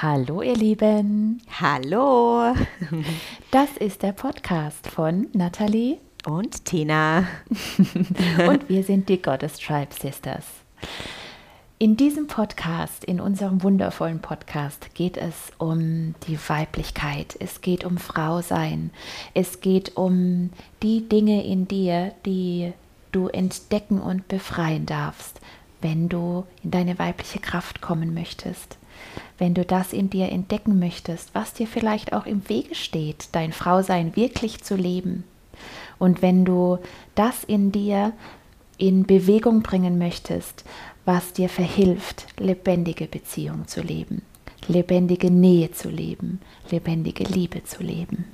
Hallo ihr Lieben. Hallo. Das ist der Podcast von Nathalie und Tina. und wir sind die Goddess Tribe Sisters. In diesem Podcast, in unserem wundervollen Podcast, geht es um die Weiblichkeit, es geht um Frausein, es geht um die Dinge in dir, die du entdecken und befreien darfst, wenn du in deine weibliche Kraft kommen möchtest wenn du das in dir entdecken möchtest, was dir vielleicht auch im Wege steht, dein Frausein wirklich zu leben. Und wenn du das in dir in Bewegung bringen möchtest, was dir verhilft, lebendige Beziehung zu leben, lebendige Nähe zu leben, lebendige Liebe zu leben.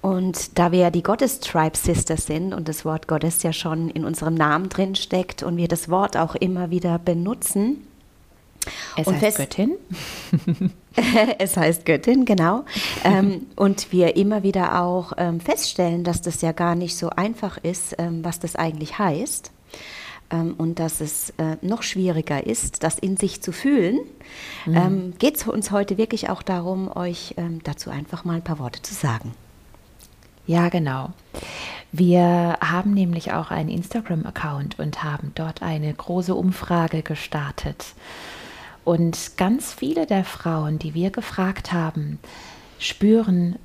Und da wir ja die Goddess Tribe Sisters sind und das Wort Goddess ja schon in unserem Namen drin steckt und wir das Wort auch immer wieder benutzen, es und heißt Göttin. es heißt Göttin, genau. ähm, und wir immer wieder auch ähm, feststellen, dass das ja gar nicht so einfach ist, ähm, was das eigentlich heißt. Ähm, und dass es äh, noch schwieriger ist, das in sich zu fühlen, mhm. Ähm, geht es uns heute wirklich auch darum, euch ähm, dazu einfach mal ein paar Worte zu sagen. Ja, genau. Wir haben nämlich auch einen Instagram-Account und haben dort eine große Umfrage gestartet. Und ganz viele der Frauen, die wir gefragt haben, spüren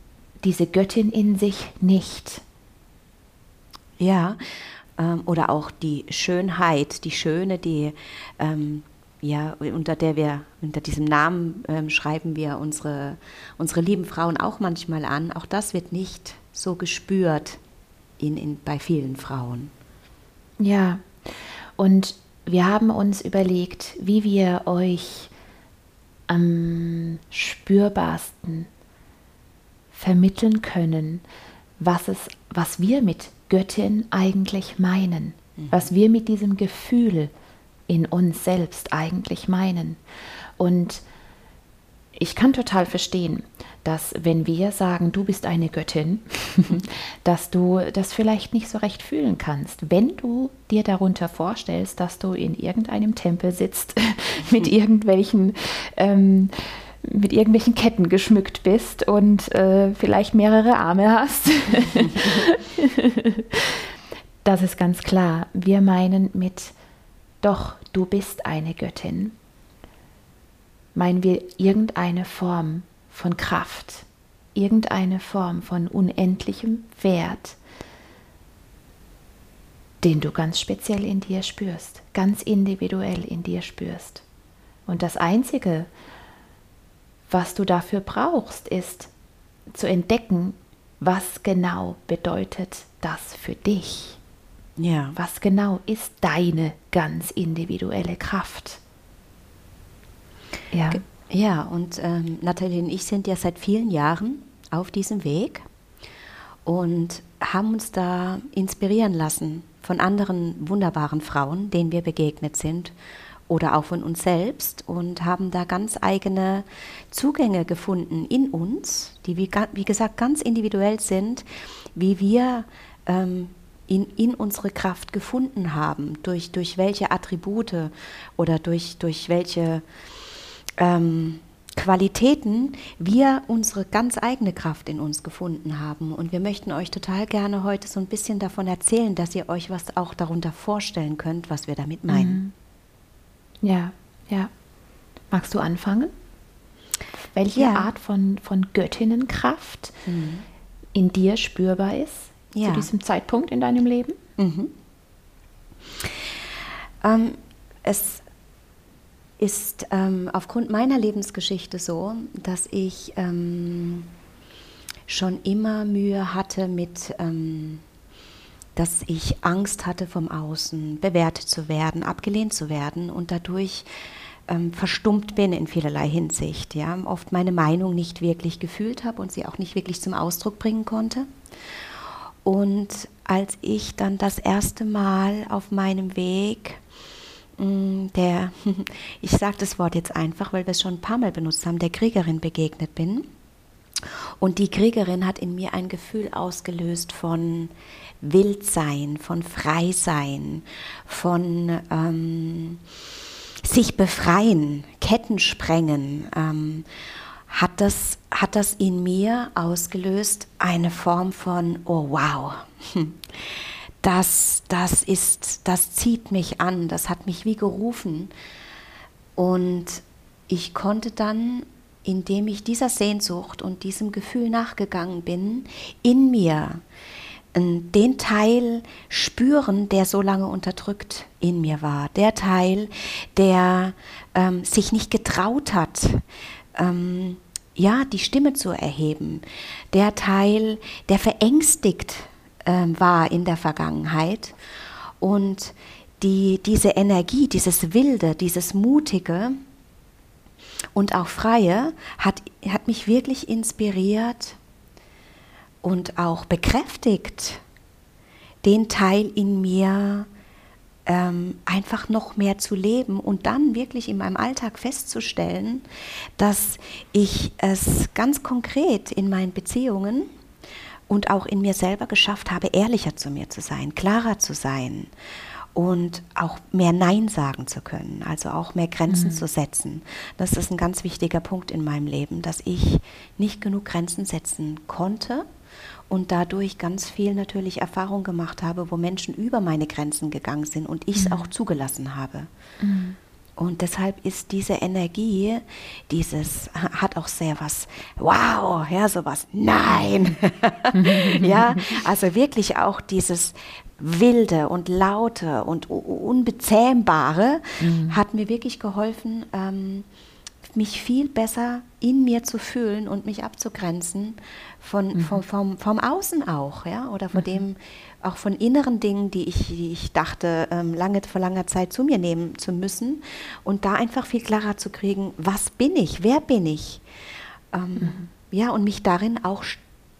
diese Göttin in sich nicht. Ja, ähm, oder auch die Schönheit, die Schöne, die ähm, ja, unter der wir, unter diesem Namen ähm, schreiben wir unsere, unsere lieben Frauen auch manchmal an. Auch das wird nicht so gespürt in, in, bei vielen Frauen. Ja, und wir haben uns überlegt, wie wir euch am spürbarsten vermitteln können, was, es, was wir mit Göttin eigentlich meinen, mhm. was wir mit diesem Gefühl in uns selbst eigentlich meinen. Und ich kann total verstehen, dass wenn wir sagen, du bist eine Göttin, dass du das vielleicht nicht so recht fühlen kannst. Wenn du dir darunter vorstellst, dass du in irgendeinem Tempel sitzt, mit irgendwelchen ähm, mit irgendwelchen Ketten geschmückt bist und äh, vielleicht mehrere Arme hast. das ist ganz klar. Wir meinen mit, doch, du bist eine Göttin meinen wir irgendeine Form von Kraft, irgendeine Form von unendlichem Wert, den du ganz speziell in dir spürst, ganz individuell in dir spürst. Und das Einzige, was du dafür brauchst, ist zu entdecken, was genau bedeutet das für dich. Ja. Was genau ist deine ganz individuelle Kraft? Ja, ja und ähm, Nathalie und ich sind ja seit vielen Jahren auf diesem Weg und haben uns da inspirieren lassen von anderen wunderbaren Frauen, denen wir begegnet sind oder auch von uns selbst und haben da ganz eigene Zugänge gefunden in uns, die wie, wie gesagt ganz individuell sind, wie wir ähm, in, in unsere Kraft gefunden haben, durch, durch welche Attribute oder durch, durch welche ähm, Qualitäten wir unsere ganz eigene Kraft in uns gefunden haben. Und wir möchten euch total gerne heute so ein bisschen davon erzählen, dass ihr euch was auch darunter vorstellen könnt, was wir damit meinen. Mhm. Ja, ja. Magst du anfangen? Welche ja. Art von, von Göttinnenkraft mhm. in dir spürbar ist ja. zu diesem Zeitpunkt in deinem Leben? Mhm. Ähm, es ist ähm, aufgrund meiner Lebensgeschichte so, dass ich ähm, schon immer Mühe hatte mit, ähm, dass ich Angst hatte vom Außen, bewertet zu werden, abgelehnt zu werden und dadurch ähm, verstummt bin in vielerlei Hinsicht. Ja? Oft meine Meinung nicht wirklich gefühlt habe und sie auch nicht wirklich zum Ausdruck bringen konnte. Und als ich dann das erste Mal auf meinem Weg der, ich sage das Wort jetzt einfach, weil wir es schon ein paar Mal benutzt haben, der Kriegerin begegnet bin. Und die Kriegerin hat in mir ein Gefühl ausgelöst von Wildsein, von Freisein, von ähm, sich befreien, Ketten sprengen, ähm, hat, das, hat das in mir ausgelöst eine Form von, oh wow, das, das ist, das zieht mich an, das hat mich wie gerufen. Und ich konnte dann, indem ich dieser Sehnsucht und diesem Gefühl nachgegangen bin, in mir den Teil spüren, der so lange unterdrückt in mir war. Der Teil, der ähm, sich nicht getraut hat, ähm, ja, die Stimme zu erheben. Der Teil, der verängstigt ähm, war in der Vergangenheit. Und die, diese Energie, dieses Wilde, dieses Mutige und auch Freie hat, hat mich wirklich inspiriert, und auch bekräftigt, den Teil in mir ähm, einfach noch mehr zu leben und dann wirklich in meinem Alltag festzustellen, dass ich es ganz konkret in meinen Beziehungen und auch in mir selber geschafft habe, ehrlicher zu mir zu sein, klarer zu sein und auch mehr Nein sagen zu können, also auch mehr Grenzen mhm. zu setzen. Das ist ein ganz wichtiger Punkt in meinem Leben, dass ich nicht genug Grenzen setzen konnte und dadurch ganz viel natürlich Erfahrung gemacht habe, wo Menschen über meine Grenzen gegangen sind und ich es mhm. auch zugelassen habe. Mhm. Und deshalb ist diese Energie, dieses hat auch sehr was, wow, ja, sowas, nein. ja, also wirklich auch dieses wilde und laute und unbezähmbare mhm. hat mir wirklich geholfen, ähm, mich viel besser in mir zu fühlen und mich abzugrenzen von, mhm. vom, vom, vom Außen auch, ja, oder von mhm. dem, auch von inneren Dingen, die ich, die ich dachte, ähm, lange, vor langer Zeit zu mir nehmen zu müssen und da einfach viel klarer zu kriegen, was bin ich, wer bin ich, ähm, mhm. ja, und mich darin auch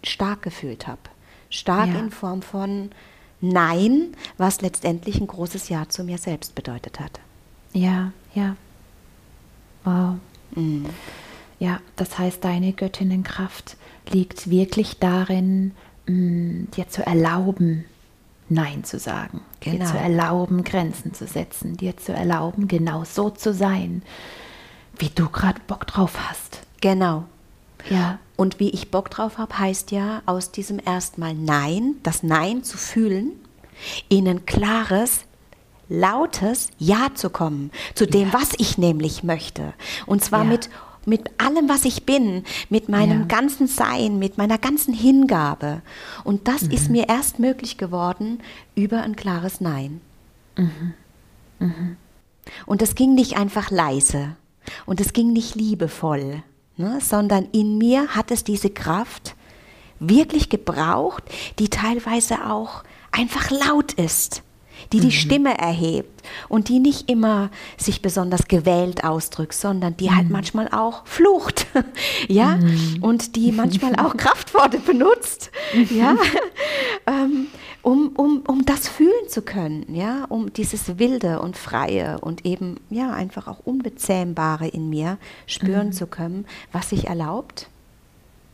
stark gefühlt habe. Stark ja. in Form von Nein, was letztendlich ein großes Ja zu mir selbst bedeutet hat. Ja, ja. Wow. Mhm. Ja, das heißt, deine Göttinnenkraft liegt wirklich darin, mh, mm, dir zu erlauben, Nein zu sagen, genau. dir zu erlauben, Grenzen zu setzen, dir zu erlauben, genau so zu sein, wie du gerade Bock drauf hast. Genau. Ja. Und wie ich Bock drauf habe, heißt ja aus diesem erstmal Nein, das Nein zu fühlen, in ein klares, lautes Ja zu kommen, zu dem, ja. was ich nämlich möchte. Und zwar ja. mit, mit allem, was ich bin, mit meinem ja. ganzen Sein, mit meiner ganzen Hingabe. Und das mhm. ist mir erst möglich geworden über ein klares Nein. Mhm. Mhm. Und es ging nicht einfach leise und es ging nicht liebevoll, ne, sondern in mir hat es diese Kraft wirklich gebraucht, die teilweise auch einfach laut ist die die mhm. Stimme erhebt und die nicht immer sich besonders gewählt ausdrückt, sondern die halt mhm. halt manchmal auch flucht, ja, mhm. und die manchmal auch Kraftworte benutzt, ja, ähm, um, um, um das fühlen zu können, ja, um dieses Wilde und Freie und eben, ja, einfach auch Unbezähmbare in mir spüren mhm. zu können, was sich erlaubt,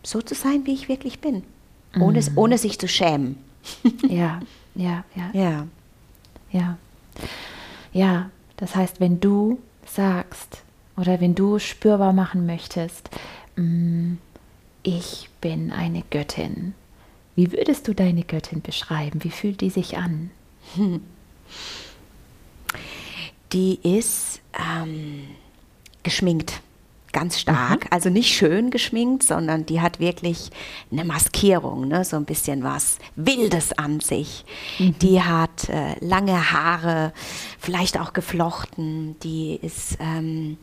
so zu sein, wie ich wirklich bin, ohne, mhm. ohne sich zu schämen. ja, ja, ja. Ja. Ja. Ja, das heißt, wenn du sagst oder wenn du spürbar machen möchtest, mm, ich bin eine Göttin, wie würdest du deine Göttin beschreiben? Wie fühlt die sich an? Die ist ähm, geschminkt ganz stark, mhm. also nicht schön geschminkt, sondern die hat wirklich eine Maskierung, ne? so ein bisschen was Wildes an sich. Mhm. Die hat äh, lange Haare, vielleicht auch geflochten, die ist ähm,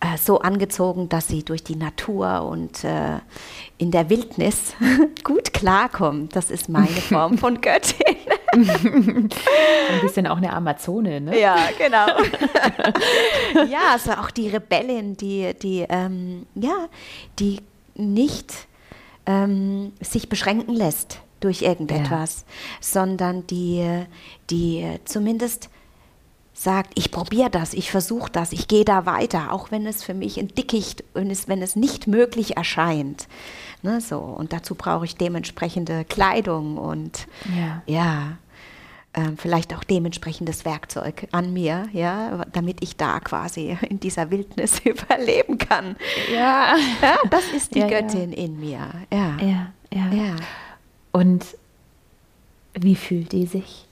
äh, so angezogen, dass sie durch die Natur und äh, in der Wildnis gut klarkommt. Das ist meine Form von Göttin. Ein bisschen auch eine Amazone, ne? Ja, genau. ja, also auch die Rebellin, die, die, ähm, ja, die nicht ähm, sich beschränken lässt durch irgendetwas, ja. sondern die, die zumindest sagt, ich probiere das, ich versuche das, ich gehe da weiter, auch wenn es für mich ein Dickicht ist, wenn es nicht möglich erscheint. Ne, so. Und dazu brauche ich dementsprechende Kleidung und ja. ja ähm, vielleicht auch dementsprechendes Werkzeug an mir, ja, damit ich da quasi in dieser Wildnis überleben kann. Ja, ja das ist die ja, Göttin ja. in mir. Ja. Ja, ja. Und wie fühlt die sich?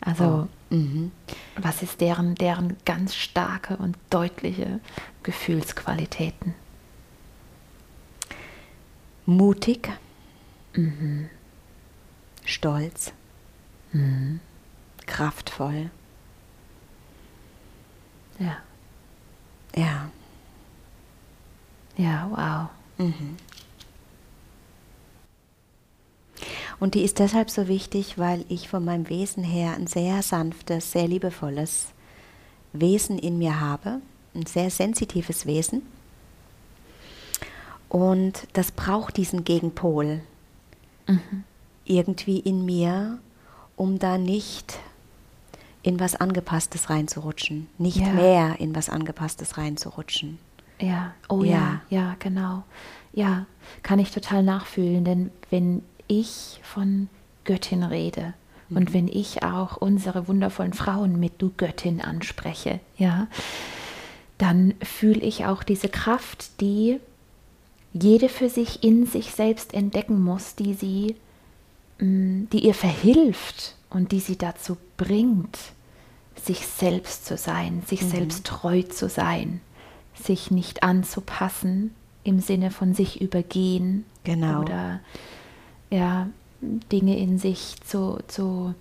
Also, oh. mhm. was ist deren, deren ganz starke und deutliche Gefühlsqualitäten? Mutig, Mhm. stolz, Mhm. kraftvoll. Ja, Ja. ja, wow. Mhm. Und die ist deshalb so wichtig, weil ich von meinem Wesen her ein sehr sanftes, sehr liebevolles Wesen in mir habe, ein sehr sensitives Wesen. Und das braucht diesen Gegenpol Mhm. irgendwie in mir, um da nicht in was Angepasstes reinzurutschen, nicht Ja. mehr in was Angepasstes reinzurutschen. Ja, oh ja. Ja. ja, genau. Ja, kann ich total nachfühlen, denn wenn ich von Göttin rede und wenn ich auch unsere wundervollen Frauen mit du Göttin anspreche, ja, dann fühle ich auch diese Kraft, die jede für sich in sich selbst entdecken muss, die sie, die ihr verhilft und die sie dazu bringt, sich selbst zu sein, sich selbst treu zu sein, sich nicht anzupassen im Sinne von sich übergehen Genau. oder ja, Dinge in sich zu, zu,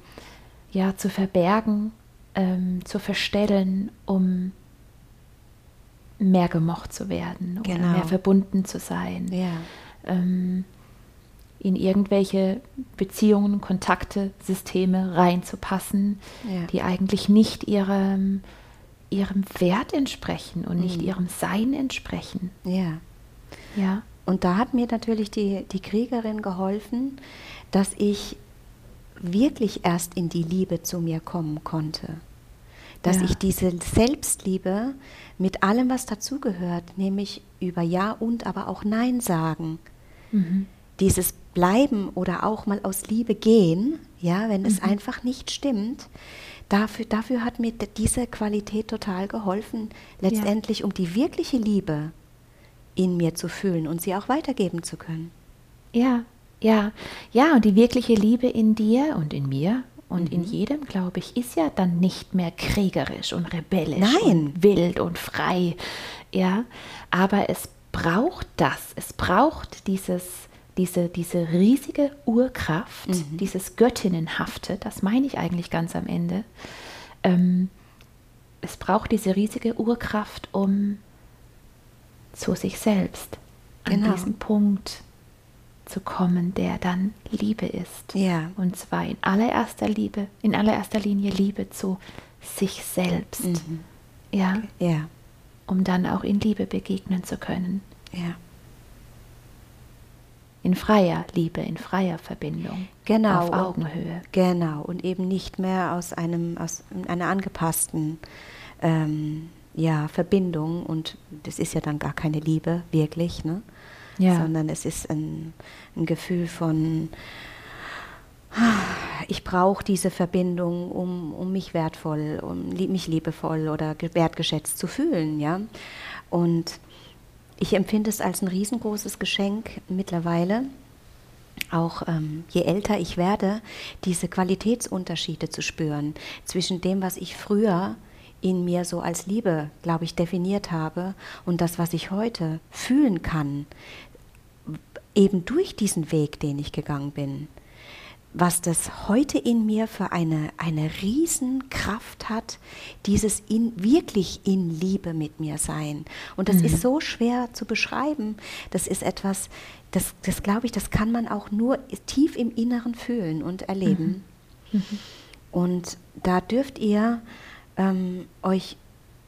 ja, zu verbergen, ähm, zu verstellen, um mehr gemocht zu werden oder Genau. mehr verbunden zu sein Ja. ähm, in irgendwelche Beziehungen, Kontakte, Systeme reinzupassen, Ja. die eigentlich nicht ihrem, ihrem Wert entsprechen und nicht Mhm. ihrem Sein entsprechen. Ja. Ja, Und da hat mir natürlich die, die Kriegerin geholfen, dass ich wirklich erst in die Liebe zu mir kommen konnte. Dass Ja. ich diese Selbstliebe mit allem, was dazugehört, nämlich über Ja und aber auch Nein sagen, mhm. dieses Bleiben oder auch mal aus Liebe gehen, ja, wenn es einfach nicht stimmt, dafür, dafür hat mir diese Qualität total geholfen, letztendlich um die wirkliche Liebe in mir zu fühlen und sie auch weitergeben zu können. ja, ja, ja, und die wirkliche Liebe in dir und in mir und in Mhm. jedem, glaube ich, ist ja dann nicht mehr kriegerisch und rebellisch Nein. und wild und frei, ja, aber es braucht das, es braucht dieses, diese, diese riesige Urkraft, Mhm. dieses Göttinnenhafte, das meine ich eigentlich ganz am Ende, ähm, es braucht diese riesige Urkraft, um zu sich selbst an Genau. diesen Punkt zu kommen, der dann Liebe ist. Ja. Und zwar in allererster Liebe, in allererster Linie Liebe zu sich selbst. Mhm. Ja, Ja, um dann auch in Liebe begegnen zu können. ja. In freier Liebe, in freier Verbindung. Genau. Auf und- Augenhöhe. Genau, und eben nicht mehr aus, einem, aus einer angepassten ähm, ja, Verbindung. Und das ist ja dann gar keine Liebe, wirklich, ne? Ja. sondern es ist ein, ein Gefühl von, "Ah, ich brauche diese Verbindung, um, um mich wertvoll, um mich liebevoll oder ge- wertgeschätzt zu fühlen. Ja? Und ich empfinde es als ein riesengroßes Geschenk mittlerweile, auch ähm, je älter ich werde, diese Qualitätsunterschiede zu spüren zwischen dem, was ich früher in mir so als Liebe, glaube ich, definiert habe und das, was ich heute fühlen kann, eben durch diesen Weg, den ich gegangen bin, was das heute in mir für eine, eine Riesenkraft hat, dieses in, wirklich in Liebe mit mir sein. Und das ist so schwer zu beschreiben. Das ist etwas, das, das glaube ich, das kann man auch nur tief im Inneren fühlen und erleben. Und da dürft ihr ähm, euch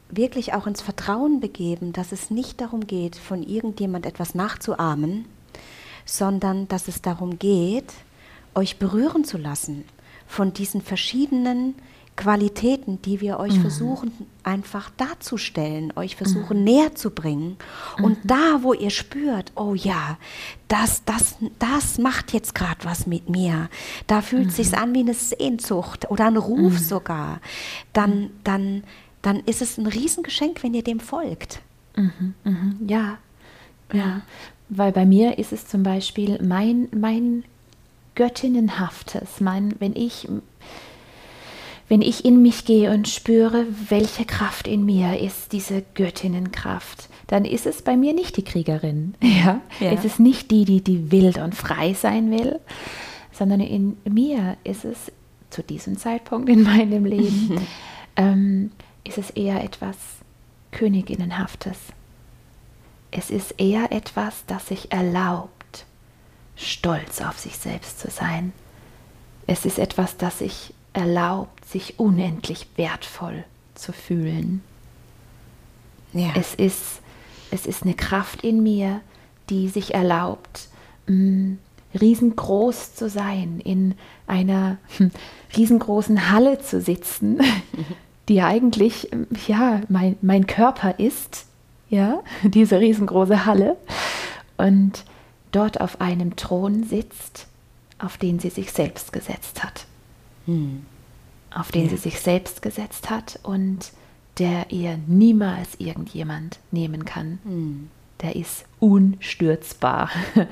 wirklich auch ins Vertrauen begeben, dass es nicht darum geht, von irgendjemand etwas nachzuahmen, sondern dass es darum geht, euch berühren zu lassen von diesen verschiedenen Qualitäten, die wir euch mhm. versuchen einfach darzustellen, euch versuchen mhm. näher zu bringen. Und mhm. da, wo ihr spürt, oh ja, das, das, das macht jetzt gerade was mit mir, da fühlt es sich mhm. an wie eine Sehnsucht oder ein Ruf mhm. sogar, dann, dann, dann ist es ein Riesengeschenk, wenn ihr dem folgt. Ja, ja. Weil bei mir ist es zum Beispiel mein, mein Göttinnenhaftes, mein, wenn ich wenn ich in mich gehe und spüre, welche Kraft in mir ist, diese Göttinnenkraft, dann ist es bei mir nicht die Kriegerin. Ja? ja. Es ist nicht die, die, die wild und frei sein will, sondern in mir ist es zu diesem Zeitpunkt in meinem Leben, ähm, ist es eher etwas Königinnenhaftes. Es ist eher etwas, das sich erlaubt, stolz auf sich selbst zu sein. Es ist etwas, das sich erlaubt, sich unendlich wertvoll zu fühlen. Ja. Es, ist, es ist eine Kraft in mir, die sich erlaubt, mh, mm, riesengroß zu sein, in einer hm, riesengroßen Halle zu sitzen, die eigentlich ja mein, mein Körper ist, ja, diese riesengroße Halle, und dort auf einem Thron sitzt, auf den sie sich selbst gesetzt hat hm. auf den ja. sie sich selbst gesetzt hat und der ihr niemals irgendjemand nehmen kann. Hm. Der ist unstürzbar,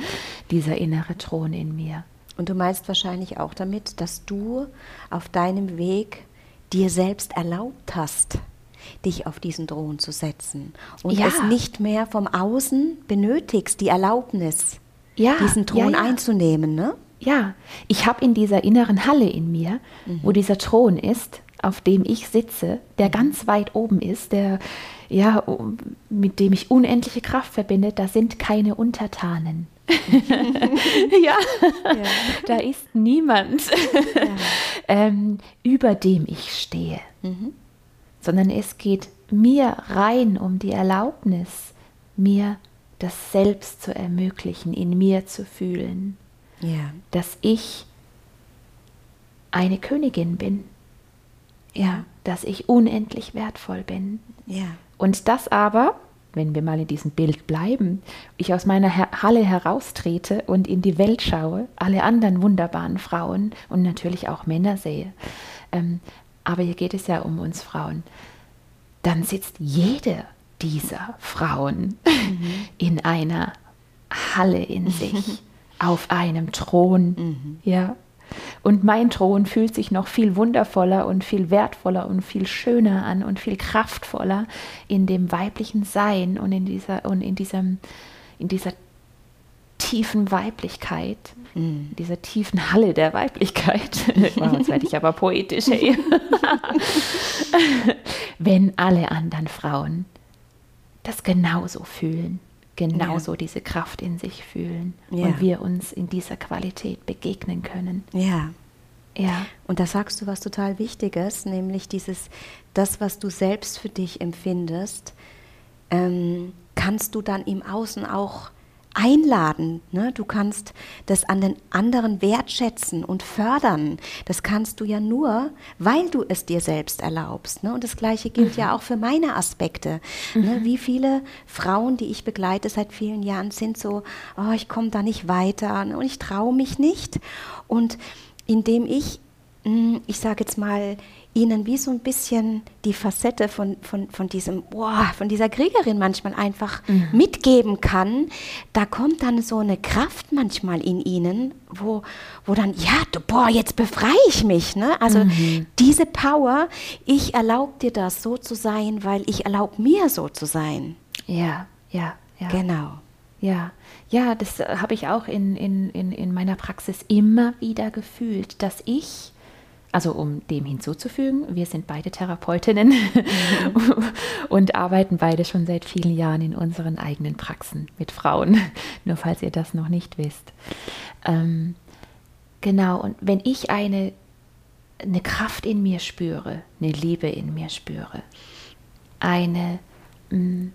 dieser innere Thron in mir. Und du meinst wahrscheinlich auch damit, dass du auf deinem Weg dir selbst erlaubt hast, dich auf diesen Thron zu setzen und ja. es nicht mehr vom Außen benötigst, die Erlaubnis, ja, diesen Thron ja, einzunehmen, ne? Ja, ich habe in dieser inneren Halle in mir, mhm. wo dieser Thron ist, auf dem ich sitze, der mhm. ganz weit oben ist, der ja, mit dem ich unendliche Kraft verbinde, da sind keine Untertanen. ja. ja. da ist niemand, ja. ähm, über dem ich stehe, mhm. sondern es geht mir rein um die Erlaubnis, mir das Selbst zu ermöglichen, in mir zu fühlen ja. dass ich eine Königin bin. Ja, dass ich unendlich wertvoll bin. Ja. Und das aber, wenn wir mal in diesem Bild bleiben, ich aus meiner Halle heraustrete und in die Welt schaue, alle anderen wunderbaren Frauen und natürlich auch Männer sehe. Ähm, aber hier geht es ja um uns Frauen. Dann sitzt jede dieser Frauen mhm. in einer Halle in sich auf einem Thron. Mhm. Ja. Und mein Thron fühlt sich noch viel wundervoller und viel wertvoller und viel schöner an und viel kraftvoller in dem weiblichen Sein und in dieser und in diesem in dieser tiefen Weiblichkeit, mhm. dieser tiefen Halle der Weiblichkeit. wow, jetzt werde ich aber poetisch. Hey. Wenn alle anderen Frauen das genauso fühlen genauso ja. diese Kraft in sich fühlen ja. und wir uns in dieser Qualität begegnen können. Ja. Ja. Und da sagst du was total Wichtiges, nämlich dieses, das, was du selbst für dich empfindest, ähm, kannst du dann im Außen auch einladen. Ne? Du kannst das an den anderen wertschätzen und fördern. Das kannst du ja nur, weil du es dir selbst erlaubst. Ne? Und das Gleiche gilt mhm. ja auch für meine Aspekte. Ne? Mhm. Ne? Wie viele Frauen, die ich begleite seit vielen Jahren, sind so, oh, ich komme da nicht weiter ne? und ich traue mich nicht. Und indem ich, hm, ich sage jetzt mal, ihnen wie so ein bisschen die Facette von, von, von, diesem, boah, von dieser Kriegerin manchmal einfach mhm. mitgeben kann, da kommt dann so eine Kraft manchmal in ihnen, wo, wo dann, ja, du, boah, jetzt befreie ich mich. Ne? Also mhm. diese Power, ich erlaube dir das so zu sein, weil ich erlaube mir so zu sein. Ja, ja, ja. Genau. Ja, ja, das habe ich auch in, in, in, in meiner Praxis immer wieder gefühlt, dass ich also um dem hinzuzufügen, wir sind beide Therapeutinnen mhm. und arbeiten beide schon seit vielen Jahren in unseren eigenen Praxen mit Frauen, nur falls ihr das noch nicht wisst. Ähm, genau, und wenn ich eine, eine Kraft in mir spüre, eine Liebe in mir spüre, eine mh, mm,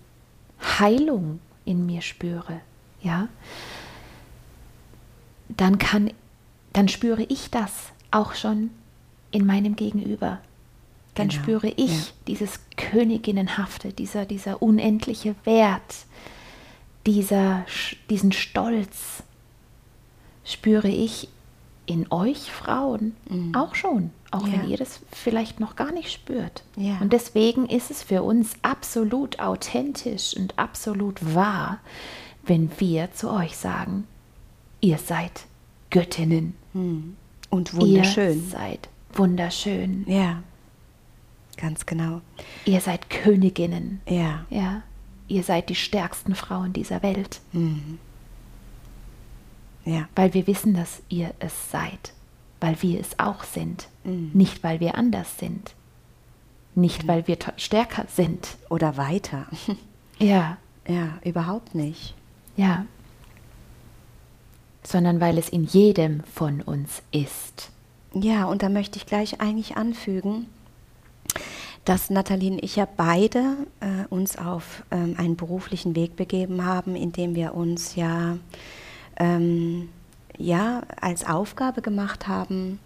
Heilung in mir spüre, ja, dann kann, dann spüre ich das auch schon in meinem Gegenüber. dann Genau, spüre ich ja. dieses Königinnenhafte, dieser, dieser unendliche Wert, dieser, diesen Stolz, spüre ich in euch Frauen auch schon, auch Mhm. Ja. wenn ihr das vielleicht noch gar nicht spürt. Ja. Und deswegen ist es für uns absolut authentisch und absolut wahr, wenn wir zu euch sagen, ihr seid Göttinnen. Hm. Und wunderschön. Ihr seid wunderschön. Ja, ganz genau. Ihr seid Königinnen. Ja. Ja. Ihr seid die stärksten Frauen dieser Welt, Mhm. Ja. weil wir wissen, dass ihr es seid, weil wir es auch sind, Mhm. nicht weil wir anders sind, nicht weil wir stärker sind. Oder weiter. Ja, ja, überhaupt nicht. ja. Sondern weil es in jedem von uns ist. Ja, und da möchte ich gleich eigentlich anfügen, dass Nathalie und ich ja beide äh, uns auf ähm, einen beruflichen Weg begeben haben, in dem wir uns ja, ähm, ja als Aufgabe gemacht haben,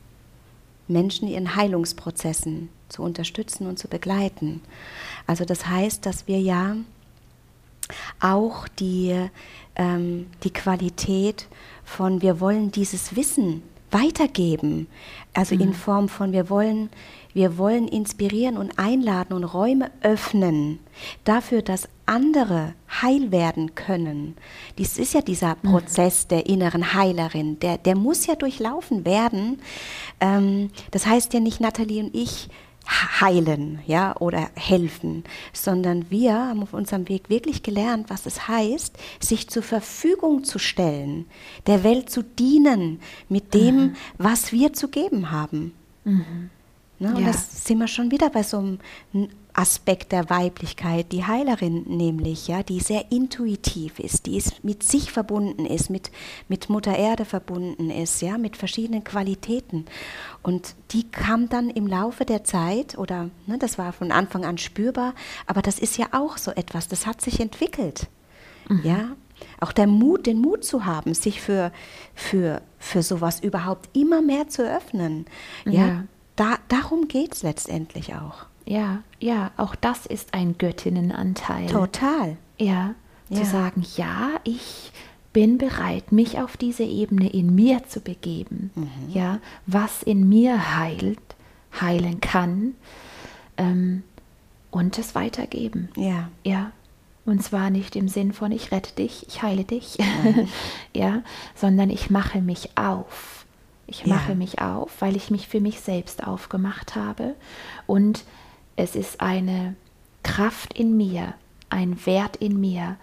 Menschen in ihren Heilungsprozessen zu unterstützen und zu begleiten. Also das heißt, dass wir ja auch die, ähm, die Qualität von wir wollen dieses Wissen weitergeben, also in Form von wir wollen, wir wollen inspirieren und einladen und Räume öffnen dafür, dass andere heil werden können. Dies ist ja dieser Prozess der inneren Heilerin, der, der muss ja durchlaufen werden. Ähm, das heißt ja nicht, Nathalie und ich heilen, ja, oder helfen, sondern wir haben auf unserem Weg wirklich gelernt, was es heißt, sich zur Verfügung zu stellen, der Welt zu dienen mit dem, was wir zu geben haben. Ne, und Ja. das sind wir schon wieder bei so einem Aspekt der Weiblichkeit, die Heilerin nämlich, ja, die sehr intuitiv ist, die ist mit sich verbunden ist, mit, mit Mutter Erde verbunden ist, ja, mit verschiedenen Qualitäten. Und die kam dann im Laufe der Zeit, oder ne, das war von Anfang an spürbar, aber das ist ja auch so etwas, das hat sich entwickelt. Ja, auch der Mut, den Mut zu haben, sich für, für, für sowas überhaupt immer mehr zu öffnen. Ja, Ja. Da, darum geht es letztendlich auch. Ja, ja, auch das ist ein Göttinnenanteil. Total. Ja, zu Ja. sagen, ja, ich bin bereit, mich auf diese Ebene in mir zu begeben. Mhm. Ja, was in mir heilt, heilen kann ähm, und es weitergeben. Ja. Ja, und zwar nicht im Sinn von ich rette dich, ich heile dich, Mhm. ja, sondern ich mache mich auf. Ich Ja. mache mich auf, weil ich mich für mich selbst aufgemacht habe und es ist eine Kraft in mir, ein Wert in mir,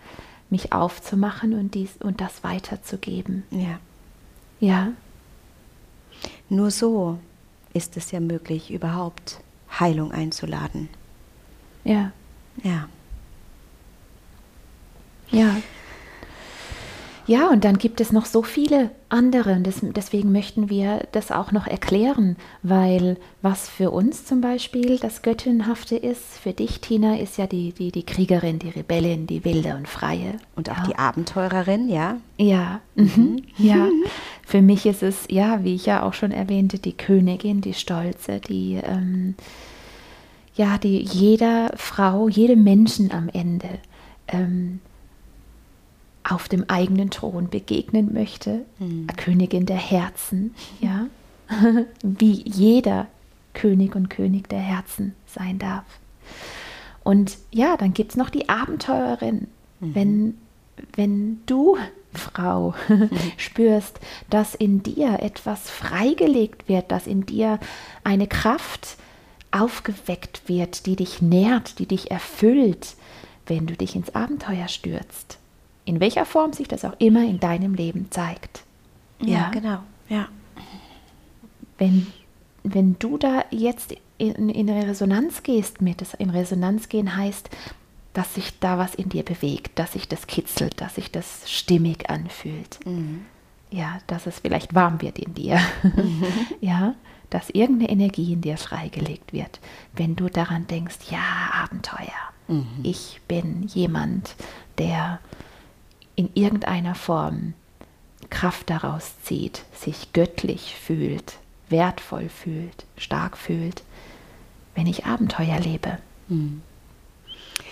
mich aufzumachen und dies und das weiterzugeben. Ja. Ja, Nur so ist es ja möglich, überhaupt Heilung einzuladen. ja, Ja. Ja. Ja, und dann gibt es noch so viele andere. Und das, deswegen möchten wir das auch noch erklären, weil was für uns zum Beispiel das Göttinhafte ist, für dich, Tina, ist ja die, die, die Kriegerin, die Rebellin, die Wilde und Freie. Und auch ja. die Abenteurerin, ja. Ja, mhm. ja. Für mich ist es, ja, wie ich ja auch schon erwähnte, die Königin, die Stolze, die, ähm, ja, die jeder Frau, jedem Menschen am Ende ähm, auf dem eigenen Thron begegnen möchte. Königin der Herzen, ja. wie jeder König und König der Herzen sein darf. Und ja, dann gibt es noch die Abenteurerin. Wenn, wenn du, Frau, spürst, dass in dir etwas freigelegt wird, dass in dir eine Kraft aufgeweckt wird, die dich nährt, die dich erfüllt, wenn du dich ins Abenteuer stürzt. In welcher Form sich das auch immer in deinem Leben zeigt. Ja, genau. Ja. wenn, wenn du da jetzt in, in Resonanz gehst mit, das in Resonanz gehen heißt, dass sich da was in dir bewegt, dass sich das kitzelt, dass sich das stimmig anfühlt. Ja, dass es vielleicht warm wird in dir. ja, dass irgendeine Energie in dir freigelegt wird, wenn du daran denkst, ja, Abenteuer. Ich bin jemand, der in irgendeiner Form Kraft daraus zieht, sich göttlich fühlt, wertvoll fühlt, stark fühlt, wenn ich Abenteuer lebe. Mhm.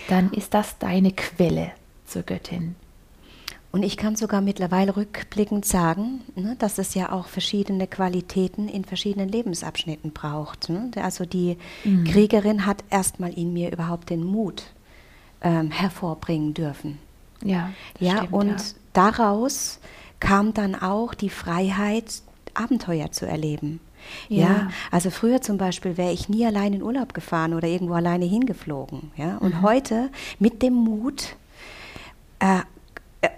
Dann ist das deine Quelle zur Göttin. Und ich kann sogar mittlerweile rückblickend sagen, ne, dass es ja auch verschiedene Qualitäten in verschiedenen Lebensabschnitten braucht. Ne? Also die mhm. Kriegerin hat erstmal in mir überhaupt den Mut ähm, hervorbringen dürfen. Ja, ja stimmt, und ja. daraus kam dann auch die Freiheit, Abenteuer zu erleben. Ja. ja. also früher zum Beispiel wäre ich nie allein in Urlaub gefahren oder irgendwo alleine hingeflogen. Ja, und mhm. heute mit dem Mut äh,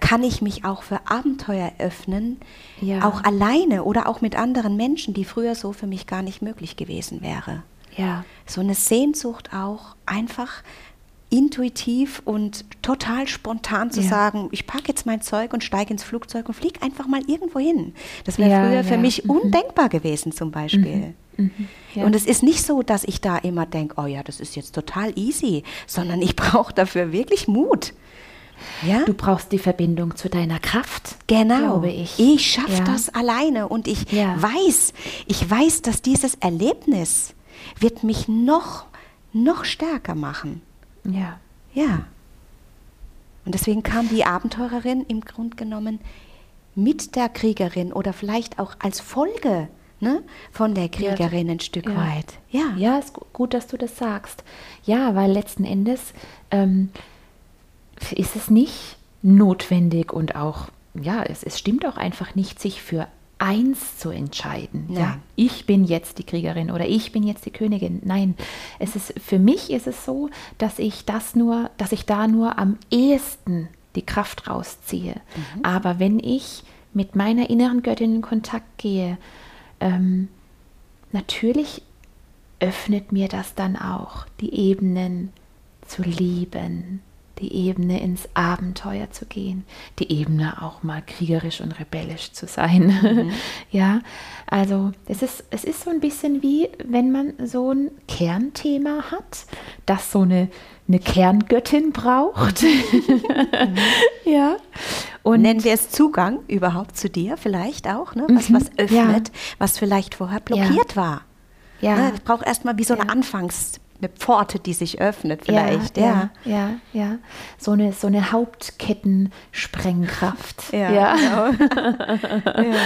kann ich mich auch für Abenteuer öffnen, ja. auch alleine oder auch mit anderen Menschen, die früher so für mich gar nicht möglich gewesen wäre. Ja. So eine Sehnsucht auch einfach intuitiv und total spontan zu ja. sagen, ich packe jetzt mein Zeug und steige ins Flugzeug und fliege einfach mal irgendwo hin. Das wäre ja, früher für mich mhm. undenkbar gewesen zum Beispiel. Mhm. Mhm. Und es ist nicht so, dass ich da immer denke, oh ja, das ist jetzt total easy, sondern ich brauche dafür wirklich Mut. Ja? Du brauchst die Verbindung zu deiner Kraft, genau. glaube ich. Ich schaffe ja. das alleine und ich ja. weiß, ich weiß, dass dieses Erlebnis wird mich noch, noch stärker machen. Ja. Ja. Und deswegen kam die Abenteurerin im Grunde genommen mit der Kriegerin oder vielleicht auch als Folge ne, von der Kriegerin ja, ein Stück ja. weit. Ja. ja, ist gut, dass du das sagst. Ja, weil letzten Endes ähm, ist es nicht notwendig und auch, ja, es, es stimmt auch einfach nicht, sich für eins zu entscheiden. Ja. ja. ich bin jetzt die Kriegerin oder ich bin jetzt die Königin. Nein, es ist für mich ist es so, dass ich das nur, dass ich da nur am ehesten die Kraft rausziehe. Mhm. Aber wenn ich mit meiner inneren Göttin in Kontakt gehe, ähm, natürlich öffnet mir das dann auch die Ebenen zu lieben, die Ebene ins Abenteuer zu gehen, die Ebene auch mal kriegerisch und rebellisch zu sein. Mhm. ja, also es ist, es ist so ein bisschen wie, wenn man so ein Kernthema hat, das so eine, eine Kerngöttin braucht. Mhm. ja. Und Nennen wir es Zugang überhaupt zu dir vielleicht auch, ne? was, mhm. was öffnet, ja. was vielleicht vorher blockiert ja. war. Ja. Ne? Es braucht erstmal wie so eine ja. Anfangs- eine Pforte, die sich öffnet vielleicht. Ja, ja, ja. ja. So, eine, so eine Hauptkettensprengkraft. ja, ja. Genau. ja.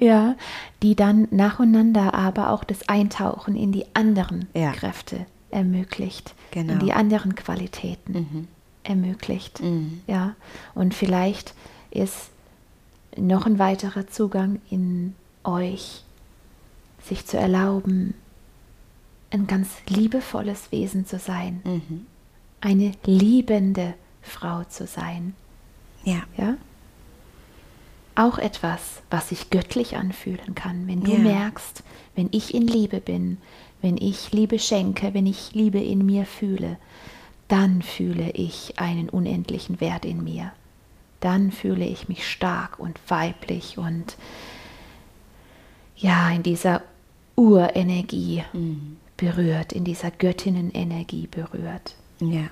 ja, die dann nacheinander aber auch das Eintauchen in die anderen ja. Kräfte ermöglicht, genau. in die anderen Qualitäten mhm. ermöglicht. Mhm. Ja, und vielleicht ist noch ein weiterer Zugang in euch, sich zu erlauben, ein ganz liebevolles Wesen zu sein, mhm. eine liebende Frau zu sein. Ja. ja. Auch etwas, was sich göttlich anfühlen kann, wenn du ja. merkst, wenn ich in Liebe bin, wenn ich Liebe schenke, wenn ich Liebe in mir fühle, dann fühle ich einen unendlichen Wert in mir. Dann fühle ich mich stark und weiblich und ja, in dieser Urenergie. Mhm berührt, in dieser Göttinnenenergie berührt. Ja.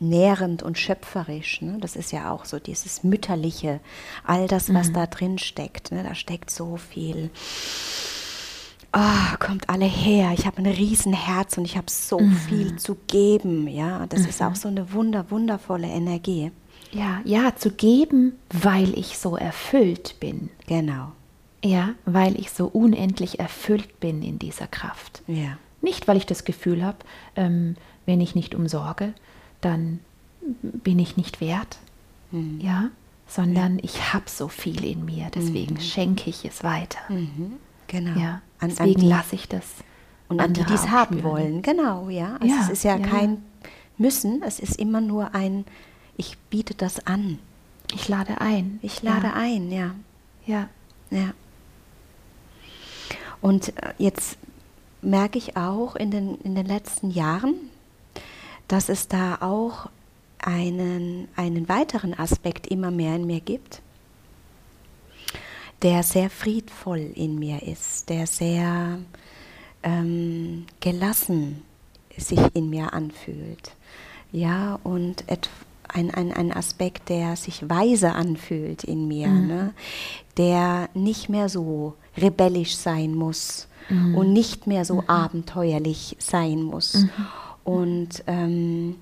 Nährend und schöpferisch, ne? das ist ja auch so dieses Mütterliche, all das, was mhm. da drin steckt. Ne? Da steckt so viel. Oh, kommt alle her. Ich habe ein Riesenherz und ich habe so mhm. viel zu geben. Ja, das mhm. ist auch so eine wunder, wundervolle Energie. Ja, ja, zu geben, weil ich so erfüllt bin. Genau. Ja, weil ich so unendlich erfüllt bin in dieser Kraft. Ja. Nicht, weil ich das Gefühl habe, ähm, wenn ich nicht umsorge, dann bin ich nicht wert. Mhm. Ja, sondern ja. ich habe so viel in mir, deswegen mhm. schenke ich es weiter. Mhm. Genau. Ja, deswegen lasse ich das. Und an die, die es haben wollen, genau, ja. Also ja, es ist ja, ja, kein Müssen, es ist immer nur ein, ich biete das an. Ich lade ein. Ich lade ein, ja. Ja. Ja. Und äh, jetzt merke ich auch in den, in den letzten Jahren, dass es da auch einen, einen weiteren Aspekt immer mehr in mir gibt, der sehr friedvoll in mir ist, der sehr ähm, gelassen sich in mir anfühlt. Ja, und ein, ein, ein Aspekt, der sich weise anfühlt in mir, mhm. ne? der nicht mehr so rebellisch sein muss mhm. und nicht mehr so mhm. abenteuerlich sein muss mhm. und ähm,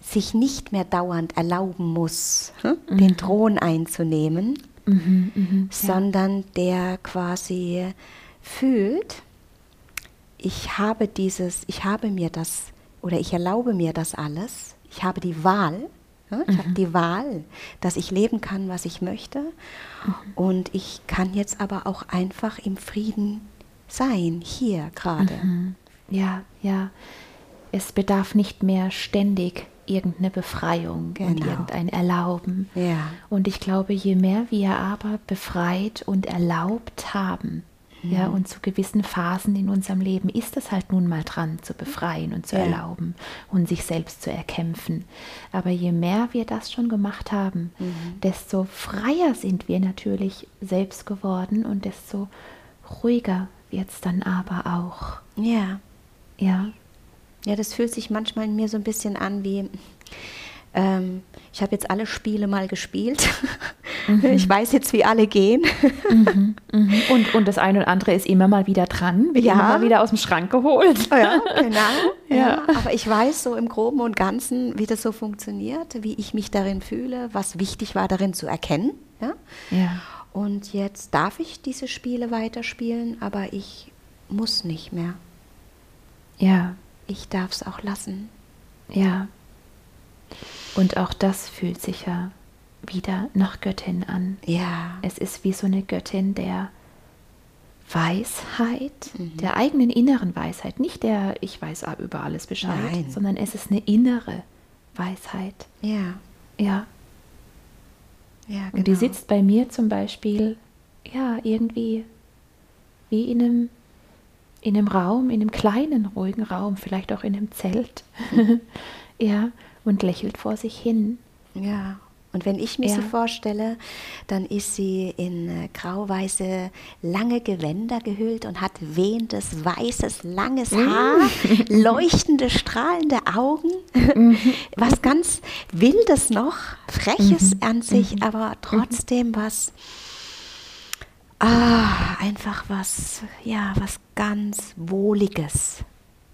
sich nicht mehr dauernd erlauben muss, hm, den mhm. Thron einzunehmen, mhm, mhm, sondern ja. der quasi fühlt, ich habe dieses, ich habe mir das oder ich erlaube mir das alles, ich habe die Wahl, ich habe die Wahl, dass ich leben kann, was ich möchte und ich kann jetzt aber auch einfach im Frieden sein, hier gerade. Ja, ja. Es bedarf nicht mehr ständig irgendeine Befreiung genau. und irgendein Erlauben. Ja. Und ich glaube, je mehr wir aber befreit und erlaubt haben, mhm. ja, und zu gewissen Phasen in unserem Leben ist es halt nun mal dran, zu befreien und zu ja. erlauben und sich selbst zu erkämpfen. Aber je mehr wir das schon gemacht haben, mhm. desto freier sind wir natürlich selbst geworden und desto ruhiger wird es dann aber auch. Ja. Ja. Ja, das fühlt sich manchmal in mir so ein bisschen an wie, ähm, ich habe jetzt alle Spiele mal gespielt. Mhm. Ich weiß jetzt, wie alle gehen. Mhm, mhm. Und, und das eine oder andere ist immer mal wieder dran, wird ja. immer mal wieder aus dem Schrank geholt. Ja, genau. ja. ja. Aber ich weiß so im Groben und Ganzen, wie das so funktioniert, wie ich mich darin fühle, was wichtig war, darin zu erkennen. Ja? ja. Und jetzt darf ich diese Spiele weiterspielen, aber ich muss nicht mehr. Ja ich darf es auch lassen. Ja. Und auch das fühlt sich ja wieder nach Göttin an. Ja. Es ist wie so eine Göttin der Weisheit, mhm. der eigenen inneren Weisheit, nicht der ich weiß über alles Bescheid, Nein. sondern es ist eine innere Weisheit. Ja. Ja. Ja, genau. Und die genau. sitzt bei mir zum Beispiel, ja, irgendwie wie in einem in einem Raum, in einem kleinen, ruhigen Raum, vielleicht auch in einem Zelt, ja, und lächelt vor sich hin. Ja. Und wenn ich mir ja. sie vorstelle, dann ist sie in äh, grau-weiße, lange Gewänder gehüllt und hat wehendes, weißes, langes mm. Haar, leuchtende, strahlende Augen, mhm. was ganz Wildes noch, Freches mhm. an sich, mhm. aber trotzdem was Ah, einfach was, ja, was ganz Wohliges.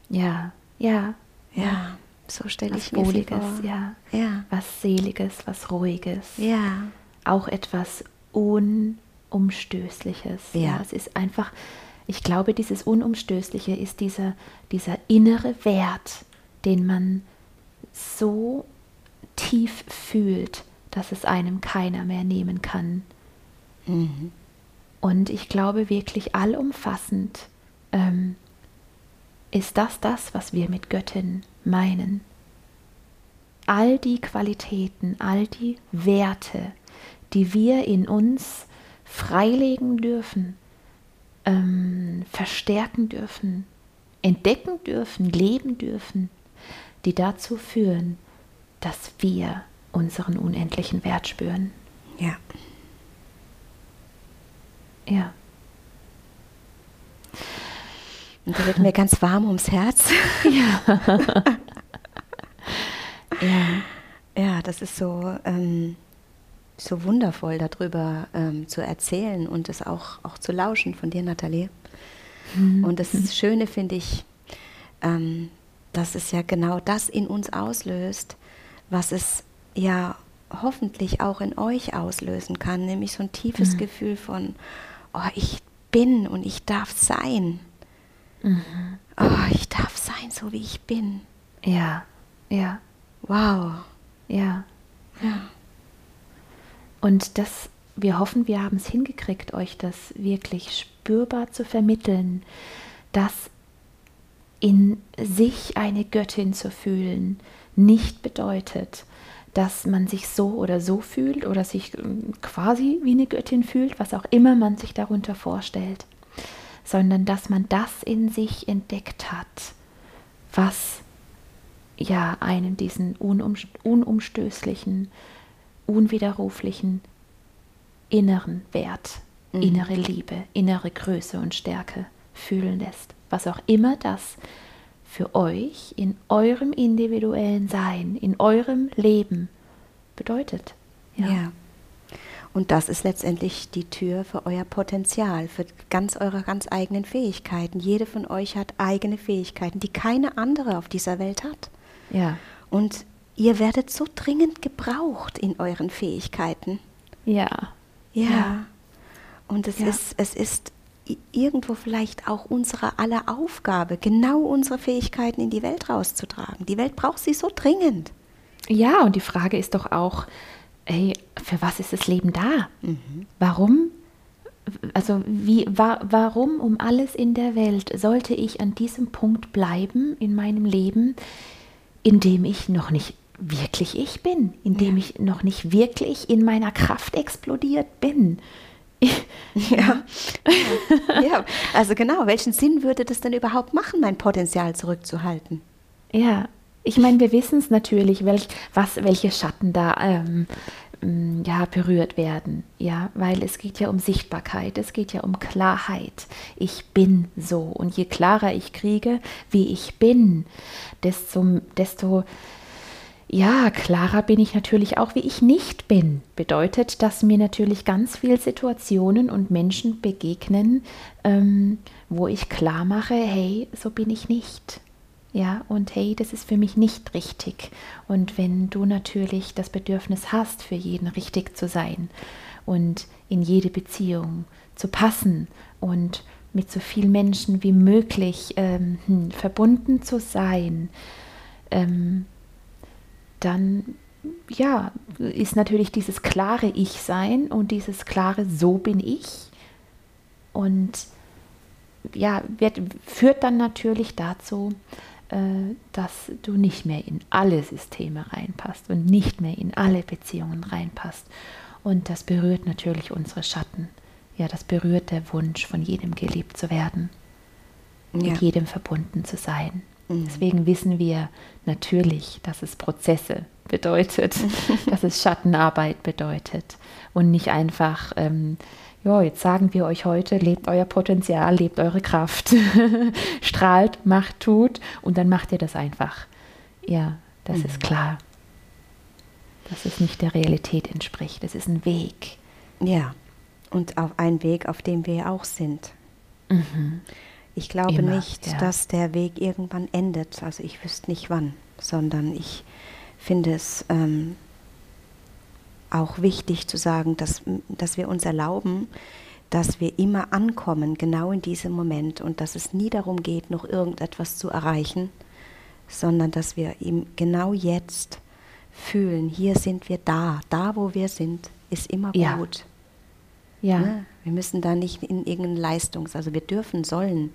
Ja, ja, ja. So stelle ich mir Wohliges, vor. Ja. ja. Was Seliges, was Ruhiges. Ja. Auch etwas Unumstößliches. Ja. ja. Es ist einfach, ich glaube, dieses Unumstößliche ist dieser, dieser innere Wert, den man so tief fühlt, dass es einem keiner mehr nehmen kann. Mhm. Und ich glaube wirklich allumfassend ähm, ist das das, was wir mit Göttin meinen. All die Qualitäten, all die Werte, die wir in uns freilegen dürfen, ähm, verstärken dürfen, entdecken dürfen, leben dürfen, die dazu führen, dass wir unseren unendlichen Wert spüren. Ja. Ja. Und da wird mir ganz warm ums Herz. Ja. ja. Ja, das ist so, ähm, so wundervoll, darüber ähm, zu erzählen und es auch, auch zu lauschen von dir, Nathalie. Mhm. Und das Schöne finde ich, ähm, dass es ja genau das in uns auslöst, was es ja hoffentlich auch in euch auslösen kann, nämlich so ein tiefes mhm. Gefühl von, oh, ich bin und ich darf sein. Mhm. Oh, ich darf sein, so wie ich bin. Ja, ja. Wow. Ja. Ja. Und das, wir hoffen, wir haben es hingekriegt, euch das wirklich spürbar zu vermitteln, dass in sich eine Göttin zu fühlen nicht bedeutet, dass man sich so oder so fühlt oder sich ähm, quasi wie eine Göttin fühlt, was auch immer man sich darunter vorstellt, sondern dass man das in sich entdeckt hat, was ja einem diesen unum, unumstößlichen, unwiderruflichen inneren Wert, mhm. innere Liebe, innere Größe und Stärke fühlen lässt, was auch immer das für euch in eurem individuellen Sein, in eurem Leben bedeutet. Ja. ja. Und das ist letztendlich die Tür für euer Potenzial, für ganz eure ganz eigenen Fähigkeiten. Jede von euch hat eigene Fähigkeiten, die keine andere auf dieser Welt hat. Ja. Und ihr werdet so dringend gebraucht in euren Fähigkeiten. Ja. Ja. Ja. Und es Ja. ist, es ist irgendwo vielleicht auch unsere aller Aufgabe, genau unsere Fähigkeiten in die Welt rauszutragen. Die Welt braucht sie so dringend. Ja, und die Frage ist doch auch, ey, für was ist das Leben da? Warum? Also wie, wa, warum um alles in der Welt sollte ich an diesem Punkt bleiben in meinem Leben, in dem ich noch nicht wirklich ich bin, in dem ich noch nicht wirklich in meiner Kraft explodiert bin? Ja. ja, also genau, welchen Sinn würde das denn überhaupt machen, mein Potenzial zurückzuhalten? Ja, ich meine, wir wissen es natürlich, welch, was, welche Schatten da ähm, m, ja, berührt werden. Ja, weil es geht ja um Sichtbarkeit, es geht ja um Klarheit. Ich bin so. Und je klarer ich kriege, wie ich bin, desto, desto ja, klarer bin ich natürlich auch, wie ich nicht bin. Bedeutet, dass mir natürlich ganz viele Situationen und Menschen begegnen, ähm, wo ich klar mache, hey, so bin ich nicht. Ja, und hey, das ist für mich nicht richtig. Und wenn du natürlich das Bedürfnis hast, für jeden richtig zu sein und in jede Beziehung zu passen und mit so vielen Menschen wie möglich ähm, hm, verbunden zu sein, ähm, dann ja, ist natürlich dieses klare Ich-Sein und dieses klare So bin ich. Und ja, wird, führt dann natürlich dazu, dass du nicht mehr in alle Systeme reinpasst und nicht mehr in alle Beziehungen reinpasst. Und das berührt natürlich unsere Schatten. Ja, das berührt der Wunsch, von jedem geliebt zu werden, Ja. mit jedem verbunden zu sein. Mhm. Deswegen wissen wir natürlich, dass es Prozesse bedeutet, dass es Schattenarbeit bedeutet und nicht einfach, ähm, ja, jetzt sagen wir euch heute, lebt euer Potenzial, lebt eure Kraft, strahlt, macht, tut und dann macht ihr das einfach. Ja, das Mhm. ist klar, dass es nicht der Realität entspricht. Es ist ein Weg. Ja, und auf einen Weg, auf dem wir auch sind. Ich glaube Immer, nicht, ja. dass der Weg irgendwann endet. Also ich wüsste nicht wann, sondern ich finde es ähm, auch wichtig zu sagen, dass, dass wir uns erlauben, dass wir immer ankommen, genau in diesem Moment und dass es nie darum geht, noch irgendetwas zu erreichen, sondern dass wir ihm genau jetzt fühlen, hier sind wir da, da wo wir sind, ist immer Ja. gut. Ja, Ne? Wir müssen da nicht in irgendeinen Leistungs-, also wir dürfen, sollen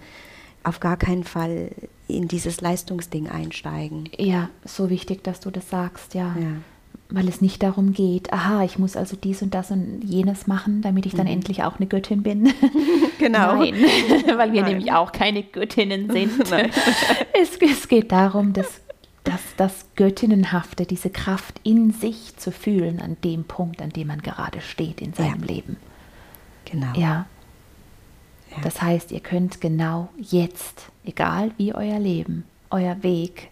auf gar keinen Fall in dieses Leistungsding einsteigen. ja, so wichtig, dass du das sagst, ja. Ja. Weil es nicht darum geht, aha, ich muss also dies und das und jenes machen, damit ich dann endlich auch eine Göttin bin. Mhm. Genau. Nein, weil wir Nein. nämlich auch keine Göttinnen sind. es, es geht darum, dass, dass das Göttinnenhafte, diese Kraft in sich zu fühlen an dem Punkt, an dem man gerade steht in seinem Ja. Leben. Genau. Ja. Ja. Das heißt, ihr könnt genau jetzt, egal wie euer Leben, euer Weg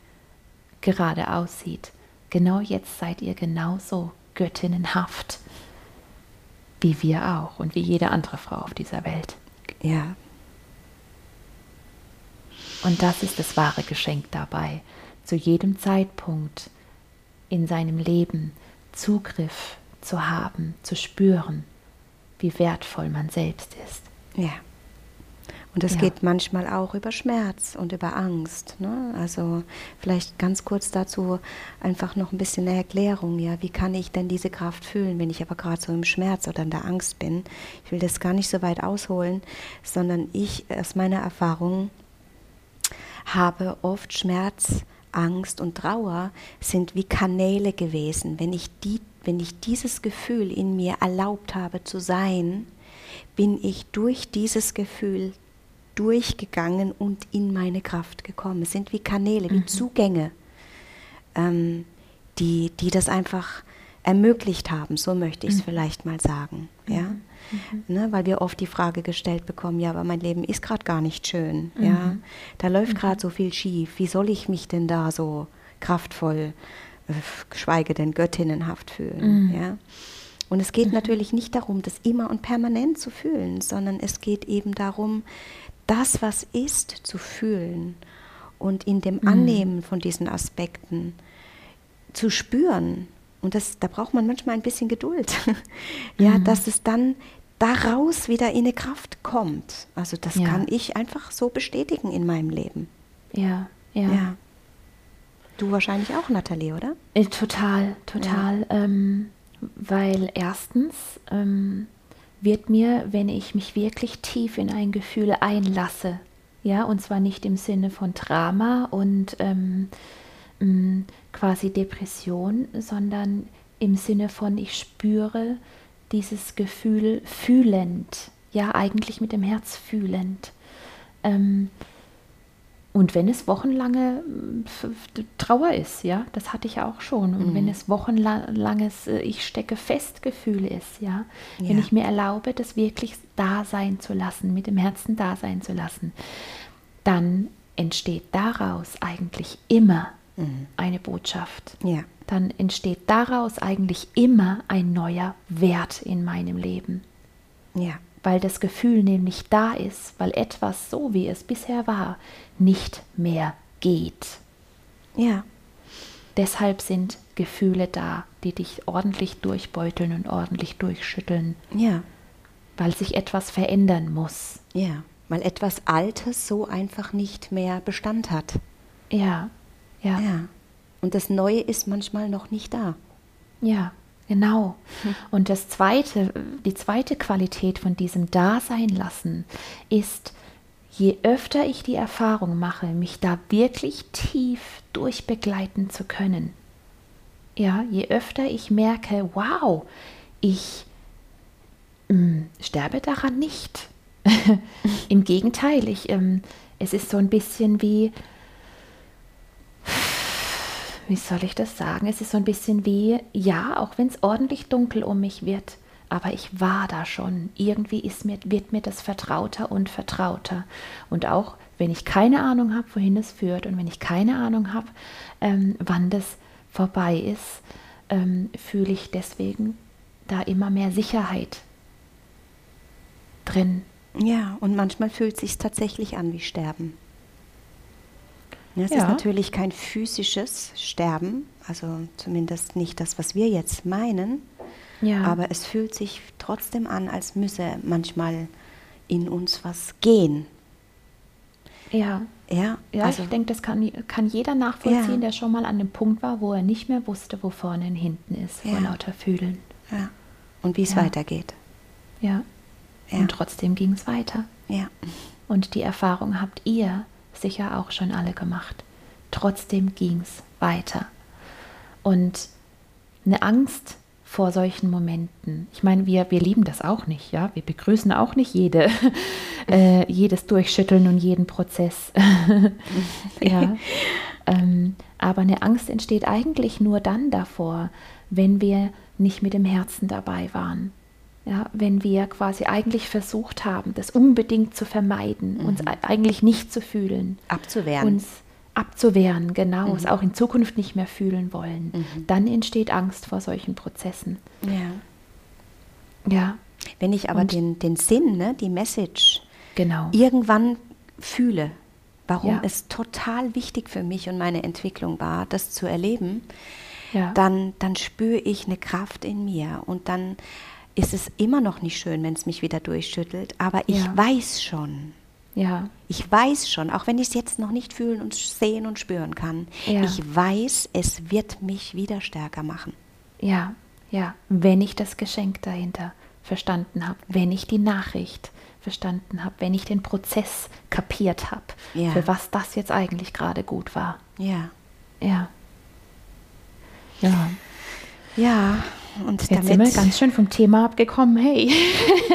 gerade aussieht, genau jetzt seid ihr genauso göttinnenhaft wie wir auch und wie jede andere Frau auf dieser Welt. ja. Und das ist das wahre Geschenk dabei, zu jedem Zeitpunkt in seinem Leben Zugriff zu haben, zu spüren, wie wertvoll man selbst ist. Ja. Und das Ja. geht manchmal auch über Schmerz und über Angst. Ne? Also vielleicht ganz kurz dazu einfach noch ein bisschen eine Erklärung. Ja, wie kann ich denn diese Kraft fühlen, wenn ich aber gerade so im Schmerz oder in der Angst bin? Ich will das gar nicht so weit ausholen, sondern ich aus meiner Erfahrung habe oft Schmerz, Angst und Trauer sind wie Kanäle gewesen. Wenn ich, die, wenn ich dieses Gefühl in mir erlaubt habe zu sein, bin ich durch dieses Gefühl durchgegangen und in meine Kraft gekommen. Es sind wie Kanäle, wie Zugänge, ähm, die, die das einfach ermöglicht haben, so möchte ich es vielleicht mal sagen. Ja? Ne, weil wir oft die Frage gestellt bekommen, ja, aber mein Leben ist gerade gar nicht schön. Ja? Da läuft gerade so viel schief. Wie soll ich mich denn da so kraftvoll, äh, geschweige denn göttinnenhaft fühlen? Ja? Und es geht mhm. natürlich nicht darum, das immer und permanent zu fühlen, sondern es geht eben darum, das, was ist, zu fühlen und in dem mhm. Annehmen von diesen Aspekten zu spüren. Und das, da braucht man manchmal ein bisschen Geduld. ja, mhm. dass es dann daraus wieder in eine Kraft kommt. Also das ja. kann ich einfach so bestätigen in meinem Leben. Ja, ja. ja. Du wahrscheinlich auch, Nathalie, oder? Äh, total, total. Ja. Ähm, weil erstens ähm, wird mir, wenn ich mich wirklich tief in ein Gefühl einlasse, ja, und zwar nicht im Sinne von Drama und ähm, mm, quasi Depression, sondern im Sinne von ich spüre dieses Gefühl fühlend, ja, eigentlich mit dem Herz fühlend. Ähm, und wenn es wochenlange äh, Trauer ist, ja, das hatte ich auch schon. Und mhm. wenn es wochenlanges äh, Ich stecke fest Gefühl ist, ja, ja, wenn ich mir erlaube, das wirklich da sein zu lassen, mit dem Herzen da sein zu lassen, dann entsteht daraus eigentlich immer mhm. eine Botschaft. Ja. Dann entsteht daraus eigentlich immer ein neuer Wert in meinem Leben. Ja weil das Gefühl nämlich da ist, weil etwas so wie es bisher war, nicht mehr geht. Ja. Deshalb sind Gefühle da, die dich ordentlich durchbeuteln und ordentlich durchschütteln. Ja. Weil sich etwas verändern muss. Ja, weil etwas Altes so einfach nicht mehr Bestand hat. Ja, ja. Ja. Und das Neue ist manchmal noch nicht da. Ja. Genau. Und das zweite, die zweite Qualität von diesem Dasein lassen ist, je öfter ich die Erfahrung mache, mich da wirklich tief durchbegleiten zu können. Ja, je öfter ich merke, wow, ich mh, hm, sterbe daran nicht. Im Gegenteil, ich, ähm, es ist so ein bisschen wie, wie soll ich das sagen? Es ist so ein bisschen wie, ja, auch wenn es ordentlich dunkel um mich wird, aber ich war da schon. Irgendwie ist mir, wird mir das vertrauter und vertrauter. Und auch wenn ich keine Ahnung habe, wohin es führt und wenn ich keine Ahnung habe, ähm, wann das vorbei ist, ähm, fühle ich deswegen da immer mehr Sicherheit drin. Ja, und manchmal fühlt es sich tatsächlich an wie Sterben. Es ja. ist natürlich kein physisches Sterben, also zumindest nicht das, was wir jetzt meinen. Ja. Aber es fühlt sich trotzdem an, als müsse manchmal in uns was gehen. Ja. Ja, ja also, ich denke, das kann, kann jeder nachvollziehen, ja. der schon mal an dem Punkt war, wo er nicht mehr wusste, wo vorne und hinten ist, ja. vor lauter Fühlen. Ja. Und wie es weitergeht. Ja. Und trotzdem ging es weiter. Ja. Und die Erfahrung habt ihr sicher auch schon alle gemacht. Trotzdem ging es weiter. Und eine Angst vor solchen Momenten. Ich meine, wir, wir lieben das auch nicht, ja. Wir begrüßen auch nicht jede, äh, jedes Durchschütteln und jeden Prozess. ja. Ähm, aber eine Angst entsteht eigentlich nur dann davor, wenn wir nicht mit dem Herzen dabei waren. Ja, wenn wir quasi eigentlich versucht haben, das unbedingt zu vermeiden, mhm. uns eigentlich nicht zu fühlen. Abzuwehren. Uns abzuwehren, genau, mhm. es auch in Zukunft nicht mehr fühlen wollen. Mhm. Dann entsteht Angst vor solchen Prozessen. Ja. Ja. Wenn ich aber den, den Sinn, ne, die Message, genau. irgendwann fühle, warum ja. es total wichtig für mich und meine Entwicklung war, das zu erleben, ja. dann, dann spüre ich eine Kraft in mir und dann ist es immer noch nicht schön, wenn es mich wieder durchschüttelt, aber ich ja. weiß schon. Ja. Ich weiß schon, auch wenn ich es jetzt noch nicht fühlen und sehen und spüren kann, ja. ich weiß, es wird mich wieder stärker machen. Ja, ja, wenn ich das Geschenk dahinter verstanden habe, wenn ich die Nachricht verstanden habe, wenn ich den Prozess kapiert habe, ja. für was das jetzt eigentlich gerade gut war. Ja. Ja. Ja. Ja. Und Jetzt damit sind wir ganz schön vom Thema abgekommen. Hey,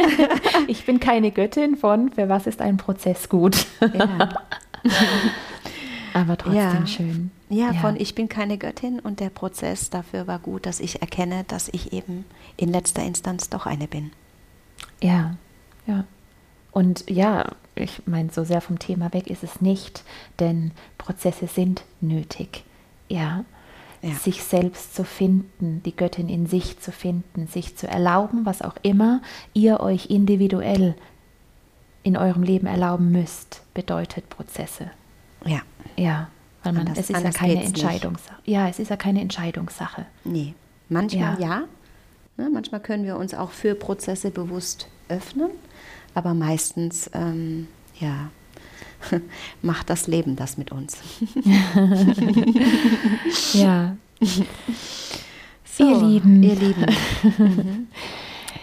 ich bin keine Göttin von, für was ist ein Prozess gut? Ja. Aber trotzdem ja. schön. Ja, ja, von ich bin keine Göttin und der Prozess dafür war gut, dass ich erkenne, dass ich eben in letzter Instanz doch eine bin. Ja, ja. Und ja, ich meine, so sehr vom Thema weg ist es nicht, denn Prozesse sind nötig. Ja, ja. sich selbst zu finden, die Göttin in sich zu finden, sich zu erlauben, was auch immer ihr euch individuell in eurem Leben erlauben müsst, bedeutet Prozesse. Ja. Ja, weil man, anders, es ist ja keine Entscheidungssache. Ja, es ist ja keine Entscheidungssache. Nee, manchmal ja. ja. Ne, manchmal können wir uns auch für Prozesse bewusst öffnen, aber meistens, ähm, ja, macht das Leben das mit uns. ja. So, ihr Lieben. Ihr Lieben. Mhm.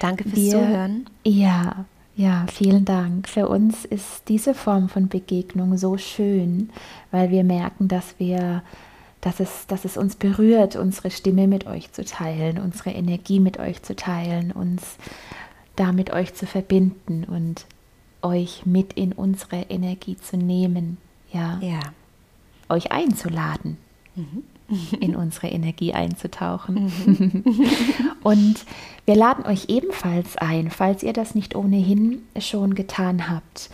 Danke fürs wir, Zuhören. Ja, ja, vielen Dank. Für uns ist diese Form von Begegnung so schön, weil wir merken, dass wir, dass es, dass es uns berührt, unsere Stimme mit euch zu teilen, unsere Energie mit euch zu teilen, uns da mit euch zu verbinden und euch mit in unsere Energie zu nehmen, ja, ja. euch einzuladen. Mhm in unsere Energie einzutauchen. Mhm. Und wir laden euch ebenfalls ein, falls ihr das nicht ohnehin schon getan habt,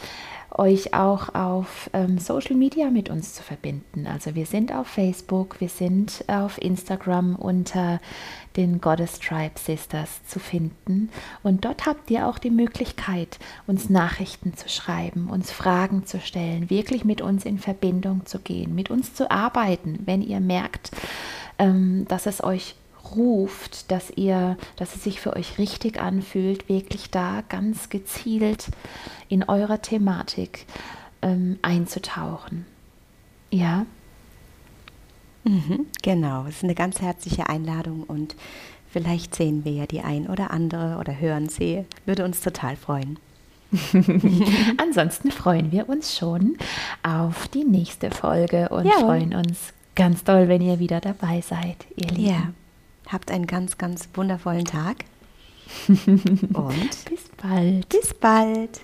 euch auch auf ähm, Social Media mit uns zu verbinden. Also wir sind auf Facebook, wir sind auf Instagram unter den Goddess Tribe Sisters zu finden. Und dort habt ihr auch die Möglichkeit, uns Nachrichten zu schreiben, uns Fragen zu stellen, wirklich mit uns in Verbindung zu gehen, mit uns zu arbeiten, wenn ihr merkt, ähm, dass es euch ruft, dass ihr, dass es sich für euch richtig anfühlt, wirklich da ganz gezielt in eurer Thematik ähm, einzutauchen. Ja. Mhm, genau, es ist eine ganz herzliche Einladung und vielleicht sehen wir ja die ein oder andere oder hören sie. Würde uns total freuen. Ansonsten freuen wir uns schon auf die nächste Folge und ja. freuen uns ganz doll, wenn ihr wieder dabei seid, ihr Lieben. Ja, habt einen ganz, ganz wundervollen Tag. und bis bald. Bis bald.